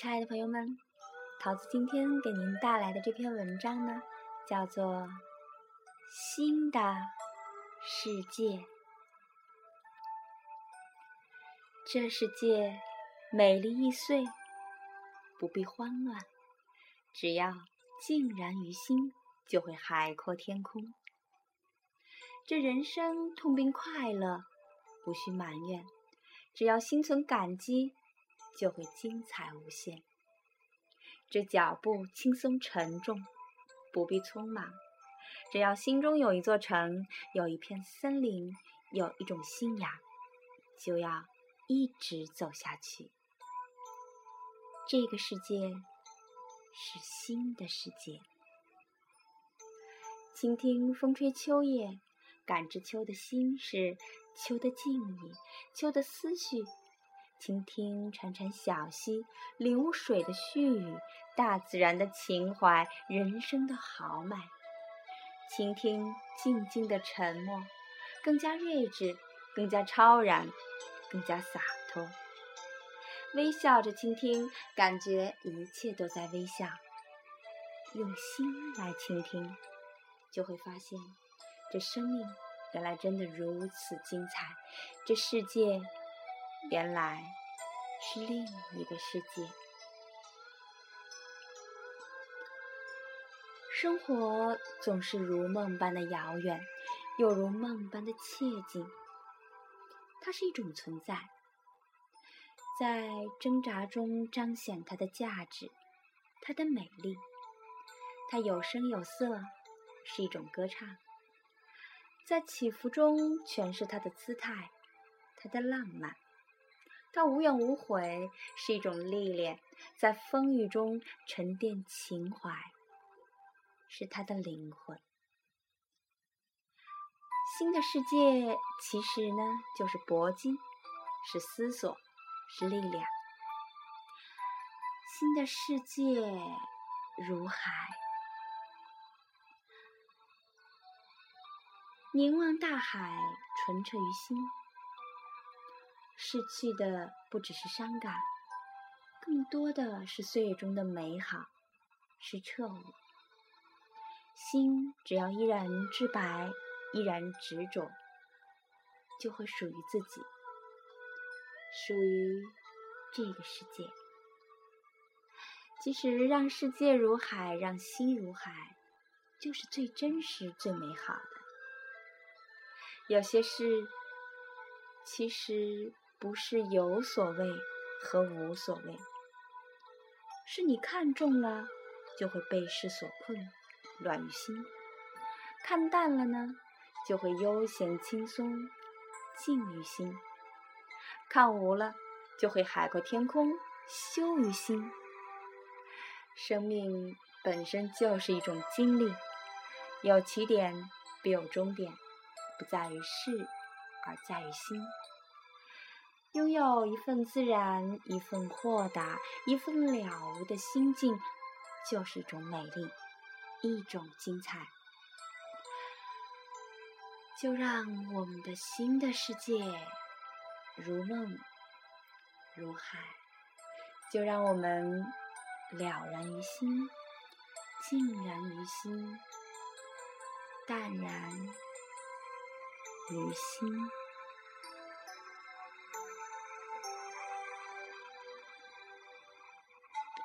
亲爱的朋友们，桃子今天给您带来的这篇文章呢，叫做《新的世界》。这世界美丽易碎，不必慌乱，只要静然于心，就会海阔天空。这人生痛并快乐，不需埋怨，只要心存感激。就会精彩无限。这脚步轻松沉重，不必匆忙。只要心中有一座城，有一片森林，有一种信仰，就要一直走下去。这个世界是新的世界。倾听风吹秋叶，感知秋的心事，秋的静谧，秋的思绪。倾听潺潺小溪，领悟水的絮语，大自然的情怀，人生的豪迈。倾听静静的沉默，更加睿智，更加超然，更加洒脱。微笑着倾听，感觉一切都在微笑。用心来倾听，就会发现，这生命原来真的如此精彩。这世界。原来是另一个世界。生活总是如梦般的遥远，又如梦般的切近。它是一种存在，在挣扎中彰显它的价值，它的美丽。它有声有色，是一种歌唱，在起伏中诠释它的姿态，它的浪漫。它无怨无悔，是一种历练，在风雨中沉淀情怀，是他的灵魂。新的世界其实呢，就是搏击，是思索，是力量。新的世界如海，凝望大海，纯澈于心。逝去的不只是伤感，更多的是岁月中的美好，是彻悟。心只要依然至白，依然执着，就会属于自己，属于这个世界。其实，让世界如海，让心如海，就是最真实、最美好的。有些事，其实。不是有所谓和无所谓，是你看中了，就会被世所困，乱于心；看淡了呢，就会悠闲轻松，静于心；看无了，就会海阔天空，修于心。生命本身就是一种经历，有起点必有终点，不在于事，而在于心。拥有一份自然，一份豁达，一份了无的心境，就是一种美丽，一种精彩。就让我们的新的世界如梦如海，就让我们了然于心，静然于心，淡然于心。